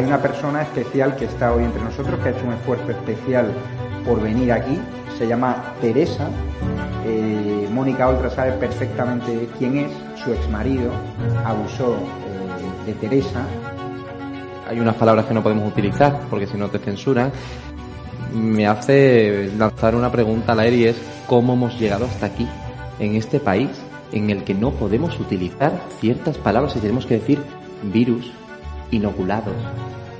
hay una persona especial que está hoy entre nosotros, que ha hecho un esfuerzo especial por venir aquí. Se llama Teresa. Eh, Mónica Oltra sabe perfectamente quién es. Su exmarido abusó eh, de Teresa. Hay unas palabras que no podemos utilizar porque si no te censuran. Me hace lanzar una pregunta al aire y es cómo hemos llegado hasta aquí, en este país, en el que no podemos utilizar ciertas palabras y tenemos que decir virus, inoculados,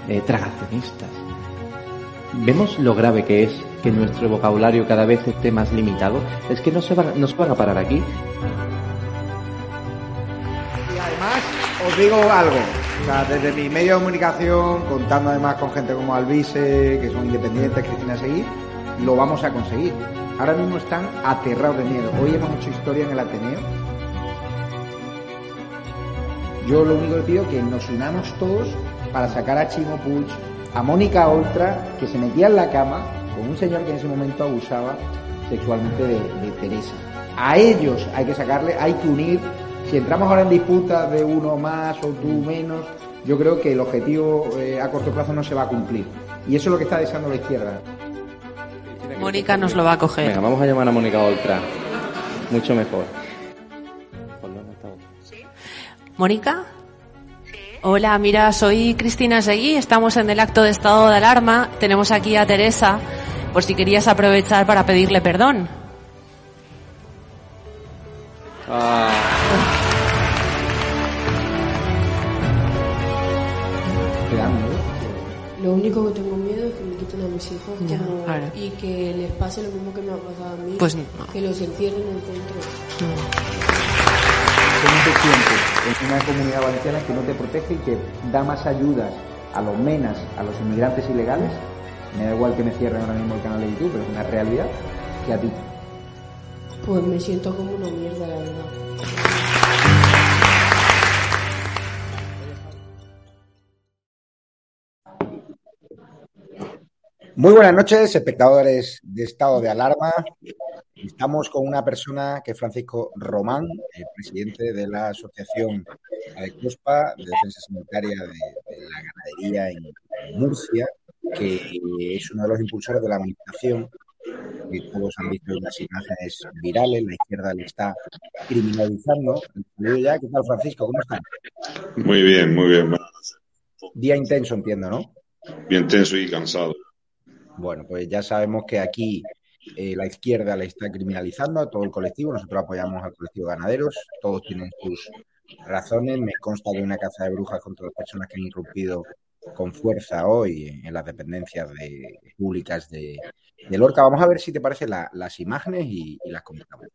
eh, tragacionistas. Vemos lo grave que es que nuestro vocabulario cada vez esté más limitado. Es que no se van, nos van a parar aquí. Y además, os digo algo. Desde mi medio de comunicación, contando además con gente como Alvise, que son independientes, Cristina Seguir, lo vamos a conseguir. Ahora mismo están aterrados de miedo. Hoy hemos hecho historia en el Ateneo. Yo lo único que pido es que nos unamos todos para sacar a Chimo Puig, a Mónica Oltra, que se metía en la cama con un señor que en ese momento abusaba sexualmente de, de Teresa. A ellos hay que sacarle, hay que unir. Si entramos ahora en disputas de uno más o tú menos, yo creo que el objetivo eh, a corto plazo no se va a cumplir. Y eso es lo que está deseando la izquierda. Mónica nos lo va a coger. Venga, vamos a llamar a Mónica Oltra. Mucho mejor. ¿Mónica? Hola, mira, soy Cristina Seguí, estamos en el acto de estado de alarma, tenemos aquí a Teresa, por si querías aprovechar para pedirle perdón. Ah. Lo único que tengo miedo es que me quiten a mis hijos Ya, como- claro. y que les pase lo mismo que me ha pasado a mí, Pues no. que los encierren en centros. ¿Cómo te sientes en una comunidad valenciana que no te protege y que da más ayudas a los menas, a los inmigrantes ilegales? Me da igual que me cierren ahora mismo el canal de YouTube, pero es una realidad que a ti. Pues me siento como una mierda, la verdad. Muy buenas noches, espectadores de estado de alarma. Estamos con una persona que es Francisco Román, el presidente de la Asociación ADECOSPA de Defensa Sanitaria de, de la Ganadería en Murcia, que es uno de los impulsores de la manifestación que todos han visto las imágenes virales, la izquierda le está criminalizando. Ya, ¿qué tal Francisco? ¿Cómo estás? Muy bien, muy bien. Día intenso, entiendo, ¿no? bien tenso y cansado. Bueno, pues ya sabemos que aquí eh, la izquierda le está criminalizando a todo el colectivo. Nosotros apoyamos al colectivo de ganaderos. Todos tienen sus razones. Me consta hay una caza de brujas contra las personas que han irrumpido con fuerza hoy en las dependencias de- públicas de, de Lorca. Vamos a ver si te parecen la- las imágenes y, y las comentamos.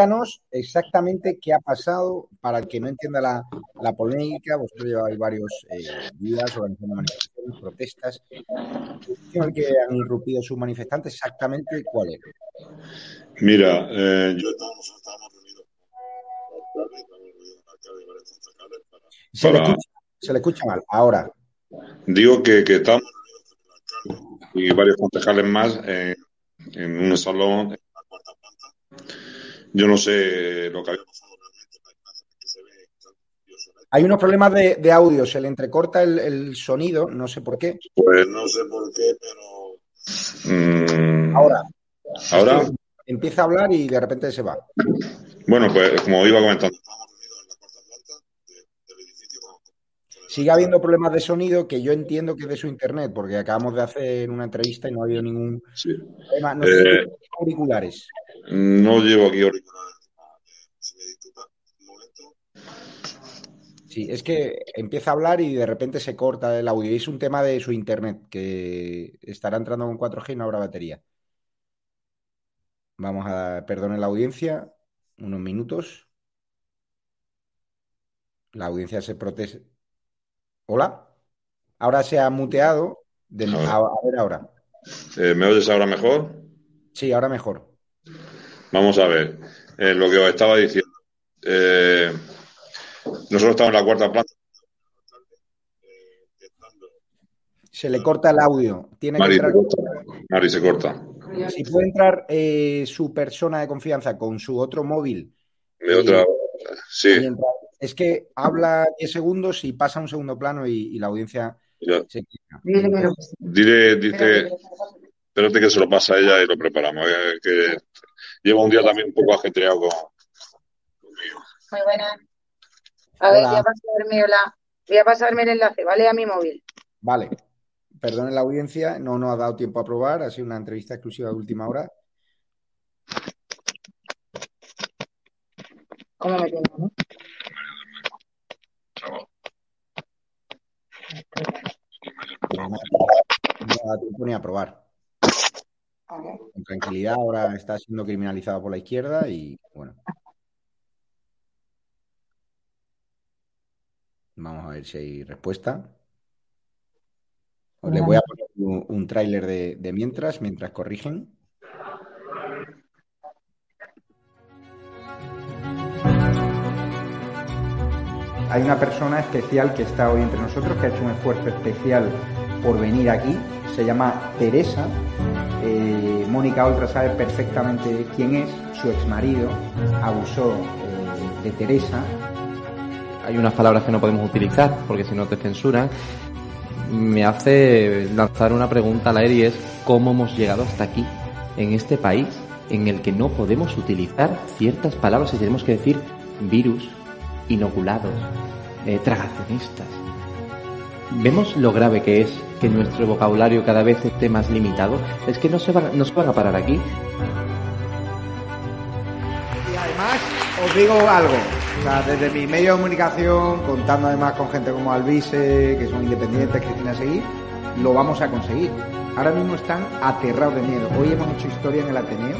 Cuéntanos exactamente qué ha pasado para el que no entienda la, la polémica. Vosotros lleváis varios eh, días organizando manifestaciones, protestas. ¿En el que han irrumpido sus manifestantes? Exactamente cuál es. Mira, eh, yo estábamos, estábamos reunidos para- Se le, escucha, se le escucha mal. Ahora, Digo que, que alcalde y varios concejales más en, en un salón en la cuarta planta. Yo no sé lo que había pasado realmente, las imágenes que se hay unos problemas de, de audio. Se le entrecorta el, el sonido. No sé por qué. Pues no sé por qué, pero mm, Ahora, ahora, empieza a hablar y de repente se va. bueno, pues como iba comentando, la Sigue habiendo problemas de sonido que yo entiendo que es de su internet, porque acabamos de hacer una entrevista y no ha habido ningún Sí. problema. No Eh, auriculares. No llevo aquí auriculares. Si me disculpa un momento. Sí, es que empieza a hablar y de repente se corta el audio. Es un tema de su internet, que estará entrando con 4G y no habrá batería. Vamos a, perdonen la audiencia, unos minutos. La audiencia se protege. ¿Hola? Ahora se ha muteado. De... A, a, ver ahora. Eh, ¿Me oyes ahora mejor? Sí, ahora mejor. Vamos a ver. Eh, lo que os estaba diciendo. Eh, nosotros estamos en la cuarta planta. Se le corta el audio. Tiene Mari, que entrar... se corta. Mari, se corta. Si puede entrar eh, su persona de confianza con su otro móvil. De otra. Sí. Mientras... Es que habla 10 segundos y pasa a un segundo plano y, y la audiencia Ya. se quita. Diré, dice, espérate que se lo pasa a ella y lo preparamos. eh, que lleva un día también un poco ajetreado con, conmigo. Muy buenas. A ver, voy a pasarme, hola. Voy a pasarme el enlace, ¿vale? A mi móvil. Vale. Perdonen la audiencia, no nos ha dado tiempo a probar, ha sido una entrevista exclusiva de última hora. ¿Cómo me tengo, no? No nos ha dado tiempo ni a probar. A Con tranquilidad, ahora está siendo criminalizado por la izquierda y bueno. Vamos a ver si hay respuesta. Os les voy a poner un, un tráiler de, de mientras, mientras corrigen. Hay una persona especial que está hoy entre nosotros, que ha hecho un esfuerzo especial por venir aquí. Se llama Teresa. Eh, Mónica Oltra sabe perfectamente quién es. Su exmarido abusó eh, de Teresa. Hay unas palabras que no podemos utilizar porque si no te censuran. Me hace lanzar una pregunta al aire y es cómo hemos llegado hasta aquí, en este país en el que no podemos utilizar ciertas palabras y tenemos que decir virus, inoculados, eh, tragacionistas. ¿Vemos lo grave que es que nuestro vocabulario cada vez esté más limitado? Es que no se van, no se van a parar aquí. Y además, os digo algo. O sea, desde mi medio de comunicación, contando además con gente como Alvise, que son independientes, Cristina Seguí, lo vamos a conseguir. Ahora mismo están aterrados de miedo. Hoy hemos hecho historia en el Ateneo.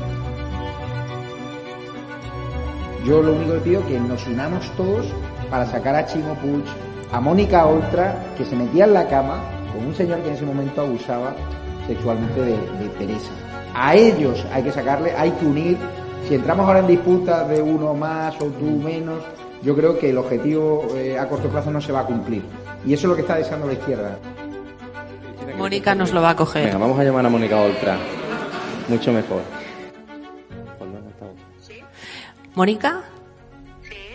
Yo lo único que pido es que nos unamos todos para sacar a Chimo Puig, a Mónica Oltra, que se metía en la cama con un señor que en ese momento abusaba sexualmente de, de Teresa. A ellos hay que sacarle, hay que unir. Si entramos ahora en disputas de uno más o tú menos, yo creo que el objetivo eh, a corto plazo no se va a cumplir. Y eso es lo que está deseando la izquierda. Mónica nos lo va a coger. Venga, vamos a llamar a Mónica Oltra. Mucho mejor. ¿Mónica?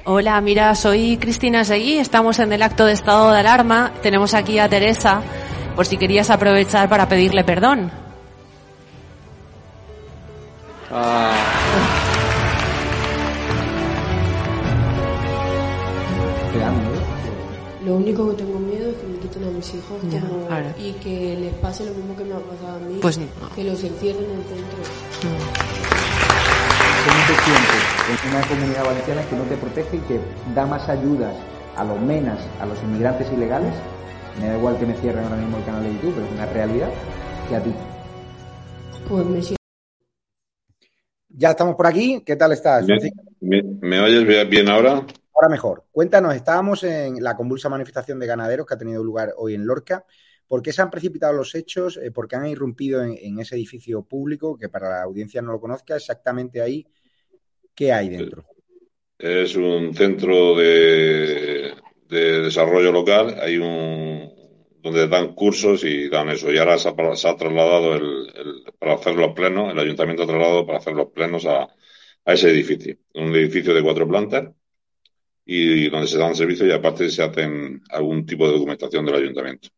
Hola, mira, soy Cristina Seguí, estamos en el acto de estado de alarma, tenemos aquí a Teresa, por si querías aprovechar para pedirle perdón. Ah. Lo único que tengo miedo es que me quiten a mis hijos Ya, como- claro. y que les pase lo mismo que me ha pasado a mí. Pues no. Que los encierren en centros. ¿Cómo te en una comunidad valenciana que no te protege y que da más ayudas a los menas, a los inmigrantes ilegales? Me da igual que me cierren ahora mismo el canal de YouTube, pero es una realidad que a ti. Pues me siento Ya estamos por aquí. ¿Qué tal estás? ¿Me, me- me oyes bien- bien ahora? Ahora mejor. Cuéntanos, estábamos en la convulsa manifestación de ganaderos que ha tenido lugar hoy en Lorca. ¿Por qué se han precipitado los hechos? Eh, ¿Por qué han irrumpido en, en ese edificio público que para la audiencia no lo conozca? Exactamente ahí, ¿qué hay dentro? Es un centro de, de desarrollo local. Hay un donde dan cursos y dan eso. Y ahora se ha, se ha trasladado el, el- para hacer los plenos, el ayuntamiento ha trasladado para hacer los plenos a, a ese edificio. Un edificio de cuatro plantas y donde se dan servicios y aparte se hacen algún tipo de documentación del ayuntamiento.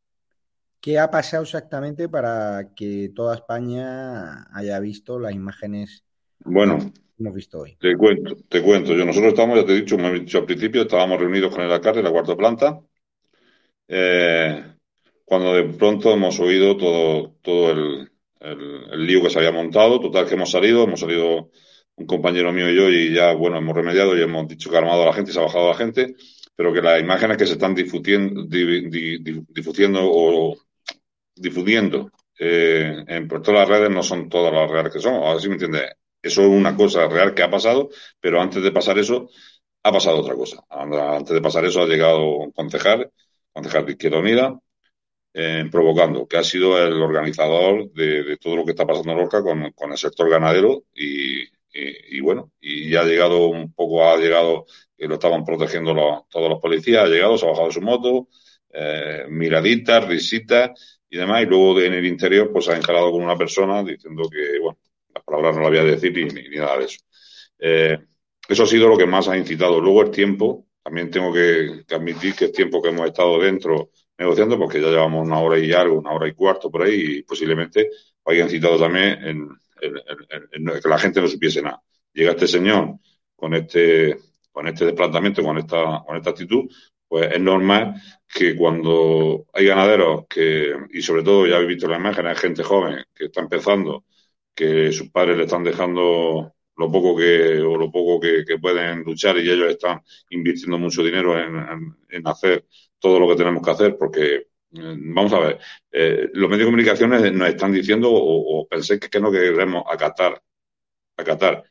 ¿Qué ha pasado exactamente para que toda España haya visto las imágenes Bueno, que hemos visto hoy? Te cuento, te cuento. Yo, nosotros estamos, ya te he dicho, como he dicho al principio, estábamos reunidos con el alcalde en la cuarta planta. eh, cuando de pronto hemos oído todo, todo el, el- el lío que se había montado. Total, que hemos salido, hemos salido un compañero mío y yo, y ya, bueno, hemos remediado y hemos dicho que ha armado a la gente y se ha bajado a la gente. pero que las imágenes que se están difundiendo, difundiendo o difundiendo eh, en, por todas las redes no son todas las reales que son. Ahora sí me entiendes. Eso es una cosa real que ha pasado, pero antes de pasar eso, ha pasado otra cosa. Antes de pasar eso ha llegado un concejal, concejal de Izquierda Unida, eh, provocando, que ha sido el organizador de, todo lo que está pasando en Lorca con, el sector ganadero y, bueno, y ya ha llegado un poco, ha llegado, que lo estaban protegiendo todos los policías, ha llegado, se ha bajado de su moto, eh, miraditas, risitas y demás, y luego en el interior pues ha encarado con una persona diciendo que, bueno, las palabras no las voy a decir ni, nada de eso. Eh, eso ha sido lo que más ha incitado. Luego el tiempo, también tengo que, admitir que es tiempo que hemos estado dentro negociando, porque ya llevamos una hora y algo, una hora y cuarto por ahí, y posiblemente haya incitado también en, que la gente no supiese nada. Llega este señor con este, con este desplazamiento, con esta, con esta actitud, pues es normal que cuando hay ganaderos que, y sobre todo ya habéis visto la imagen, hay gente joven que está empezando, que sus padres le están dejando lo poco que, o lo poco que, pueden luchar y ellos están invirtiendo mucho dinero en, hacer todo lo que tenemos que hacer porque eh, vamos a ver, eh, los medios de comunicación nos están diciendo o, o pensé que, que no queremos acatar, acatar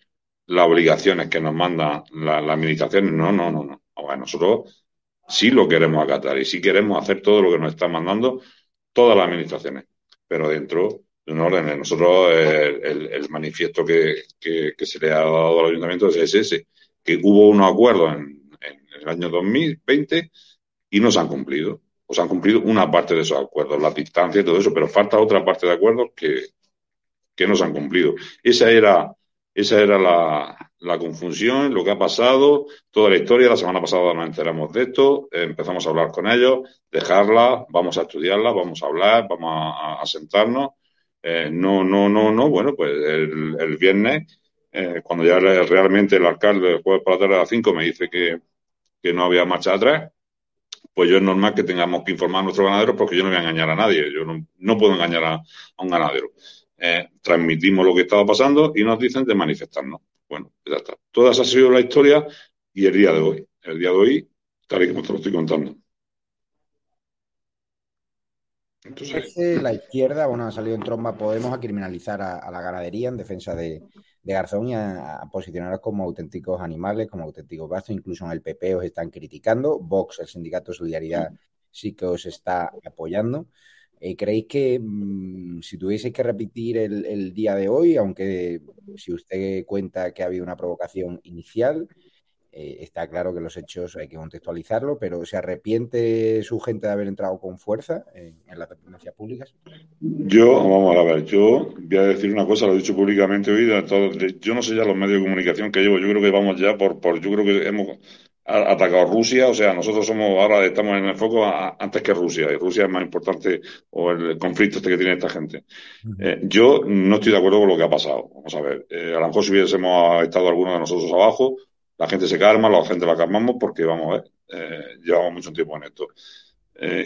las obligaciones que nos manda la, la administración. No, no, no, no. Nosotros sí lo queremos acatar y sí queremos hacer todo lo que nos están mandando todas las administraciones, pero dentro de un orden. Nosotros el, manifiesto que, se le ha dado al ayuntamiento es ese, que hubo unos acuerdos en, el año 2020 y no se han cumplido. O se han cumplido una parte de esos acuerdos, la distancia y todo eso, pero falta otra parte de acuerdos que, que no se han cumplido. Esa era, esa era la, la confusión, lo que ha pasado, toda la historia. La semana pasada nos enteramos de esto, empezamos a hablar con ellos, dejarla, vamos a estudiarla, vamos a hablar, vamos a, sentarnos. Eh, no, no, no, no. Bueno, pues el, viernes, eh, cuando ya realmente el alcalde el jueves por la tarde a las 5 me dice que, no había marcha atrás, pues yo es normal que tengamos que informar a nuestros ganaderos porque yo no voy a engañar a nadie, yo no, no puedo engañar a, un ganadero. Eh, transmitimos lo que estaba pasando y nos dicen de manifestarnos. Bueno, ya está. Toda esa ha sido la historia y el día de hoy. El día de hoy, tal y como te lo estoy contando. La izquierda, bueno, ha salido en tromba Podemos a criminalizar a, la ganadería en defensa de, Garzón y a, posicionar como auténticos animales, como auténticos bastos. Incluso en el PP os están criticando. Vox, el sindicato de Solidaridad, sí que os está apoyando. Eh, ¿Creéis que mm, si tuvieseis que repetir el, día de hoy, aunque si usted cuenta que ha habido una provocación inicial, eh, está claro que los hechos hay que contextualizarlo, pero ¿se arrepiente su gente de haber entrado con fuerza en, las dependencias públicas? Yo, vamos a ver, yo voy a decir una cosa, lo he dicho públicamente hoy, yo no sé ya los medios de comunicación que llevo, yo creo que vamos ya por, por yo creo que hemos atacado Rusia, o sea, nosotros somos ahora estamos en el foco antes que Rusia, y Rusia es más importante o el conflicto este que tiene esta gente. Eh, yo no estoy de acuerdo con lo que ha pasado. Vamos a ver, eh, a lo mejor si hubiésemos estado algunos de nosotros abajo, la gente se calma, la gente la calmamos porque, vamos a ver, eh, llevamos mucho tiempo en esto.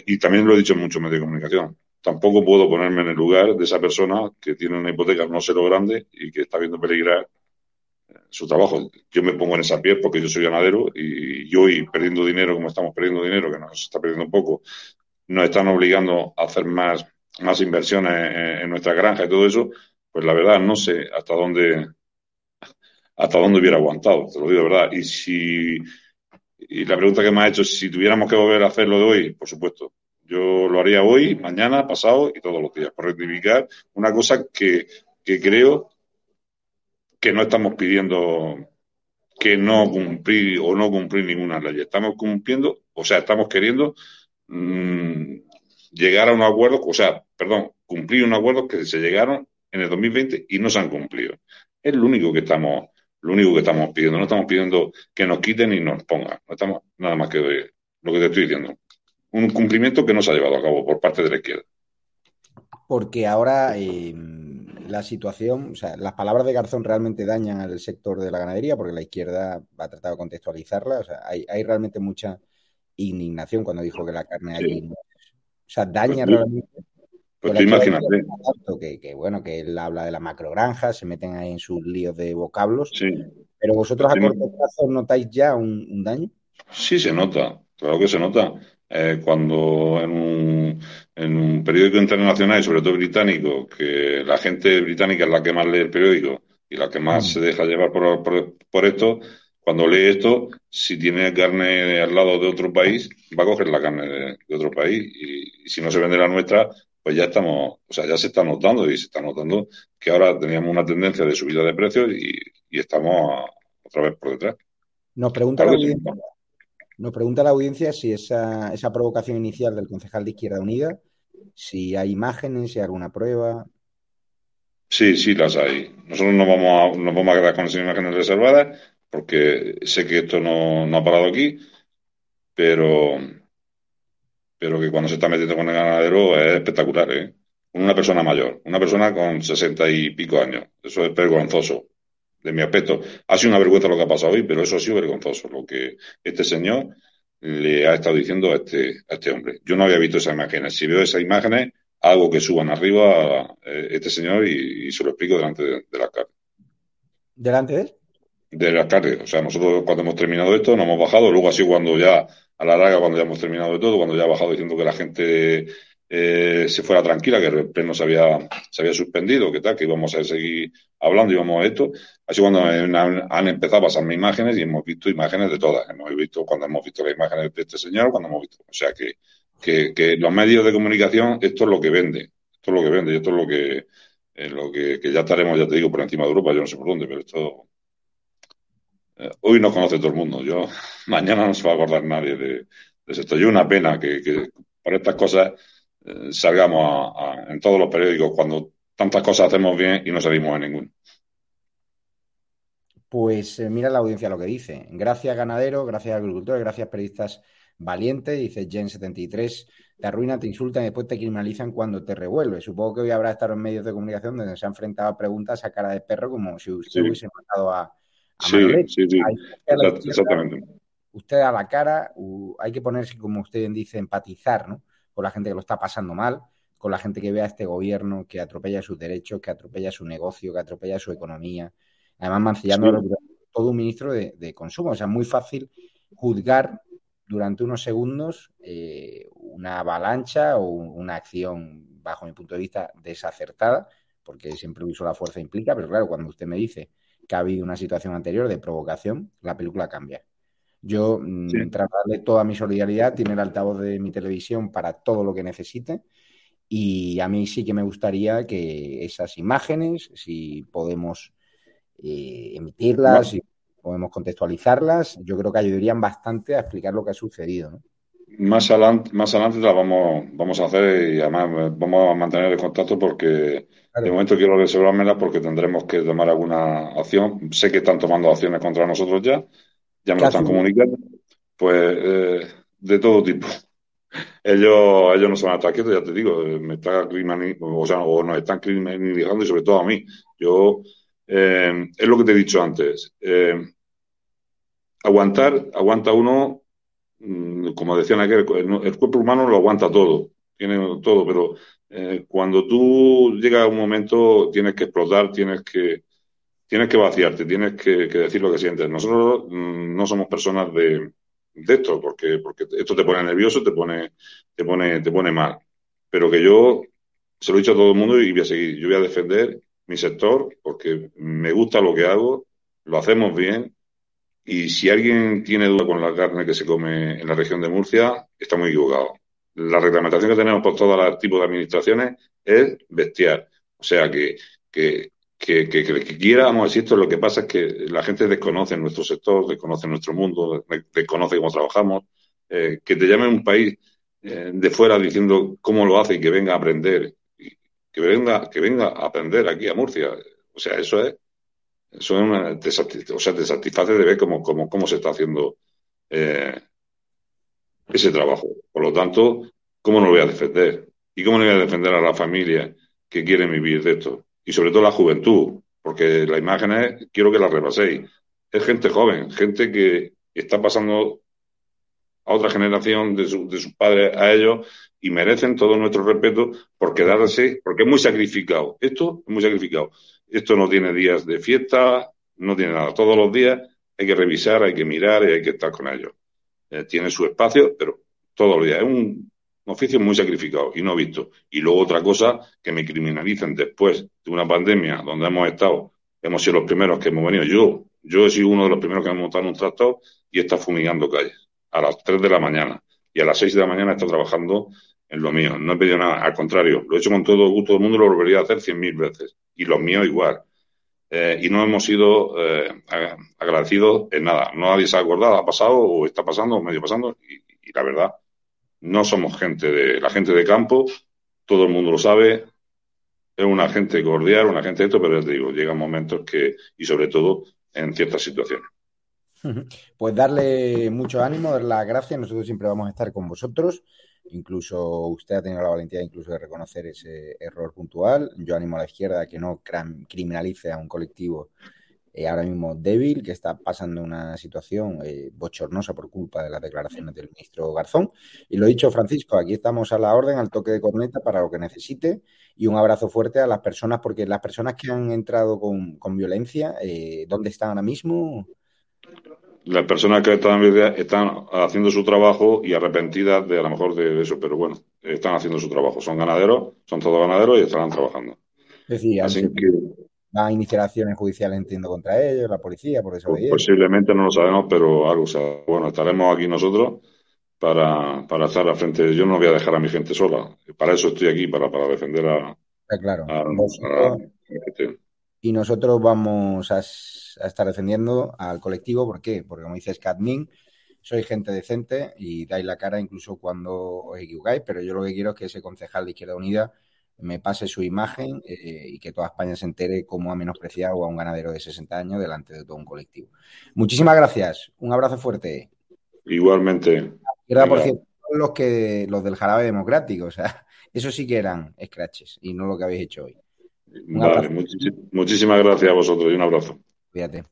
y también lo he dicho en muchos medios de comunicación. Tampoco puedo ponerme en el lugar de esa persona que tiene una hipoteca no sé lo grande y que está viendo peligrar su trabajo. Yo me pongo en esa piel porque yo soy ganadero y yo y perdiendo dinero como estamos perdiendo dinero, que nos está perdiendo poco, nos están obligando a hacer más, más inversiones en, nuestra granja y todo eso, pues la verdad no sé hasta dónde hasta dónde hubiera aguantado, te lo digo de verdad. Y si y la pregunta que me ha hecho es si tuviéramos que volver a hacerlo de hoy, por supuesto. Yo lo haría hoy, mañana, pasado y todos los días, por rectificar una cosa que, que creo que no estamos pidiendo que no cumplir o no cumplir ninguna ley. Estamos cumpliendo, o sea, estamos queriendo mm, llegar a un acuerdo, o sea, perdón, cumplir un acuerdo que se llegaron en el 2020 y no se han cumplido. Es lo único que estamos, lo único que estamos pidiendo. No estamos pidiendo que nos quiten y nos pongan. No estamos nada más que lo que te estoy diciendo. Un cumplimiento que no se ha llevado a cabo por parte de la izquierda. Porque ahora eh, la situación, o sea, las palabras de Garzón realmente dañan al sector de la ganadería porque la izquierda ha tratado de contextualizarla. O sea, hay, realmente mucha indignación cuando dijo que la carne allí. O sea, daña pues realmente. Pues imagínate. Que, que, bueno, que él habla de la macrogranja, se meten ahí en sus líos de vocablos. Sí. Pero vosotros a corto plazo notáis ya un, daño. Sí, se nota. claro que se nota. Eh, cuando en un, en un periódico internacional y sobre todo británico, que la gente británica es la que más lee el periódico y la que más se deja llevar por, por, por esto, cuando lee esto, si tiene carne al lado de otro país, va a coger la carne de, de otro país y, y, si no se vende la nuestra, pues ya estamos, o sea, ya se está notando y se está notando que ahora teníamos una tendencia de subida de precios y, y estamos a, otra vez por detrás. Nos pregunta, la audiencia, nos pregunta la audiencia si esa, esa provocación inicial del concejal de Izquierda Unida, si hay imágenes, si hay alguna prueba. Sí, sí, las hay. Nosotros no vamos a, nos vamos a quedar con esas imágenes reservadas porque sé que esto no, no ha parado aquí, pero, pero que cuando se está metiendo con el ganadero es espectacular, ¿eh? Una persona mayor, una persona con sesenta y pico años. Eso es vergonzoso de mi aspecto. Ha sido una vergüenza lo que ha pasado hoy, pero eso ha sido vergonzoso, lo que este señor le ha estado diciendo a este, a este hombre. Yo no había visto esas imágenes. Si veo esas imágenes, algo que suban arriba a este señor y, y se lo explico delante de, de la cara. ¿Delante de él? De la cara. O sea, nosotros cuando hemos terminado esto nos hemos bajado, luego sido cuando ya, a la larga, cuando ya hemos terminado de todo, cuando ya ha bajado diciendo que la gente eh, se fuera tranquila, que el pleno se había, se había suspendido, que tal, que íbamos a seguir hablando, íbamos a esto. Así cuando han, empezado a pasarme imágenes y hemos visto imágenes de todas. Hemos visto cuando hemos visto las imágenes de este señor, cuando hemos visto. O sea que, que, que los medios de comunicación, esto es lo que vende. Esto es lo que vende y esto es lo que, en lo que, que ya estaremos, ya te digo, por encima de Europa, yo no sé por dónde, pero esto. Eh, hoy nos conoce todo el mundo. Yo, mañana no se va a acordar nadie de, de esto. Yo una pena que, que por estas cosas eh, salgamos a, a, en todos los periódicos cuando tantas cosas hacemos bien y no salimos en ninguno. Pues eh, mira la audiencia lo que dice. Gracias ganadero, gracias agricultores, gracias periodistas valientes, dice Gen73, te arruina, te insultan y después te criminalizan cuando te revuelve. Supongo que hoy habrá estado en medios de comunicación donde se ha enfrentado a preguntas a cara de perro como si usted sí. hubiese matado a, sí, sí, sí, exactamente. Usted a la cara, hay que ponerse, como usted dice, empatizar, ¿no? con la gente que lo está pasando mal, con la gente que ve a este gobierno que atropella sus derechos, que atropella su negocio, que atropella su economía, además mancillando sí. todo un ministro de, de, consumo. O sea, es muy fácil juzgar durante unos segundos eh, una avalancha o una acción, bajo mi punto de vista, desacertada, porque siempre uso la fuerza implica, pero claro, cuando usted me dice que ha habido una situación anterior de provocación, la película cambia. Yo mm, sí. tratarle toda mi solidaridad, tiene el altavoz de mi televisión para todo lo que necesite. Y a mí sí que me gustaría que esas imágenes, si podemos eh, emitirlas, si podemos contextualizarlas, yo creo que ayudarían bastante a explicar lo que ha sucedido. ¿no? Más adelante, más adelante las vamos, vamos a hacer y además vamos a mantener el contacto porque claro. de momento quiero reservármela porque tendremos que tomar alguna acción. Sé que están tomando acciones contra nosotros ya ya me lo están comunicando, pues eh, de todo tipo. Ellos, ellos no son ataquetos, ya te digo, me está o sea, o nos están criminalizando y sobre todo a mí. Yo, eh, es lo que te he dicho antes. Eh, aguantar, aguanta uno, como decían aquel, el, cuerpo humano lo aguanta todo, tiene todo, pero eh, cuando tú llegas a un momento tienes que explotar, tienes que, tienes que vaciarte, tienes que, decir lo que sientes. Nosotros mmm, no somos personas de, de, esto, porque, porque esto te pone nervioso, te pone, te pone, te pone mal. Pero que yo se lo he dicho a todo el mundo y voy a seguir. Yo voy a defender mi sector porque me gusta lo que hago, lo hacemos bien. Y si alguien tiene duda con la carne que se come en la región de Murcia, está muy equivocado. La reglamentación que tenemos por todos los tipos de administraciones es bestial. O sea que, que que, que, que, que quiera, vamos a decir, esto lo que pasa es que la gente desconoce nuestro sector, desconoce nuestro mundo, desconoce cómo trabajamos, eh, que te llame un país eh, de fuera diciendo cómo lo hace y que venga a aprender, que venga, que venga a aprender aquí a Murcia. O sea, eso es, es te, o sea, te satisface de ver cómo, cómo, cómo se está haciendo eh, ese trabajo. Por lo tanto, ¿cómo no lo voy a defender? ¿Y cómo no voy a defender a la familia que quiere vivir de esto? y sobre todo la juventud, porque las imágenes quiero que las repaséis. Es gente joven, gente que está pasando a otra generación de, de sus padres a ellos y merecen todo nuestro respeto por quedarse, porque es muy sacrificado. Esto es muy sacrificado. Esto no tiene días de fiesta, no tiene nada. Todos los días hay que revisar, hay que mirar y hay que estar con ellos. eh, tiene su espacio, pero todos los días. Es un oficio muy sacrificado y no visto. Y luego otra cosa, que me criminalicen después de una pandemia donde hemos estado, hemos sido los primeros que hemos venido. Yo, yo he sido uno de los primeros que hemos montado un tractor y está fumigando calles a las 3 de la mañana y a las 6 de la mañana está trabajando en lo mío. No he pedido nada, al contrario, lo he hecho con todo gusto del mundo lo volvería a hacer cien mil veces. Y los míos igual. Eh, y no hemos sido eh, agradecidos en nada. Nadie se ha acordado, ha pasado o está pasando o medio pasando. Y, la verdad, no somos gente de la gente de campo, todo el mundo lo sabe. Es una gente cordial, una gente de esto, pero te digo, llegan momentos que, y sobre todo en ciertas situaciones. Pues darle mucho ánimo, dar las gracias. Nosotros siempre vamos a estar con vosotros. Incluso usted ha tenido la valentía incluso de reconocer ese error puntual. Yo animo a la izquierda a que no criminalice a un colectivo eh, ahora mismo débil, que está pasando una situación eh, bochornosa por culpa de las declaraciones del ministro Garzón. Y lo dicho, Francisco, aquí estamos a la orden, al toque de corneta para lo que necesite. Y un abrazo fuerte a las personas, porque las personas que han entrado con, violencia, eh, ¿dónde están ahora mismo? Las personas que están, están haciendo su trabajo y arrepentidas de a lo mejor de, eso, pero bueno, están haciendo su trabajo. Son ganaderos, son todos ganaderos y estarán trabajando. Es decir, Así que, a iniciar acciones judiciales, entiendo, contra ellos, la policía, por eso. Pues posiblemente no lo sabemos, pero algo, bueno, estaremos aquí nosotros para, para estar al frente. Yo no voy a dejar a mi gente sola. Para eso estoy aquí, para, para defender a. claro. y nosotros vamos a a estar defendiendo al colectivo. ¿Por qué? Porque como dices, Cadmin, soy gente decente y dais la cara incluso cuando os equivocáis, pero yo lo que quiero es que ese concejal de Izquierda Unida me pase su imagen eh, y que toda España se entere cómo ha menospreciado a un ganadero de 60 años delante de todo un colectivo. Muchísimas gracias. Un abrazo fuerte. Igualmente. Era por cierto, los que los del jarabe democrático, o sea, eso sí que eran scratches y no lo que habéis hecho hoy. Vale, muchísimas gracias a vosotros y un abrazo. Cuídate.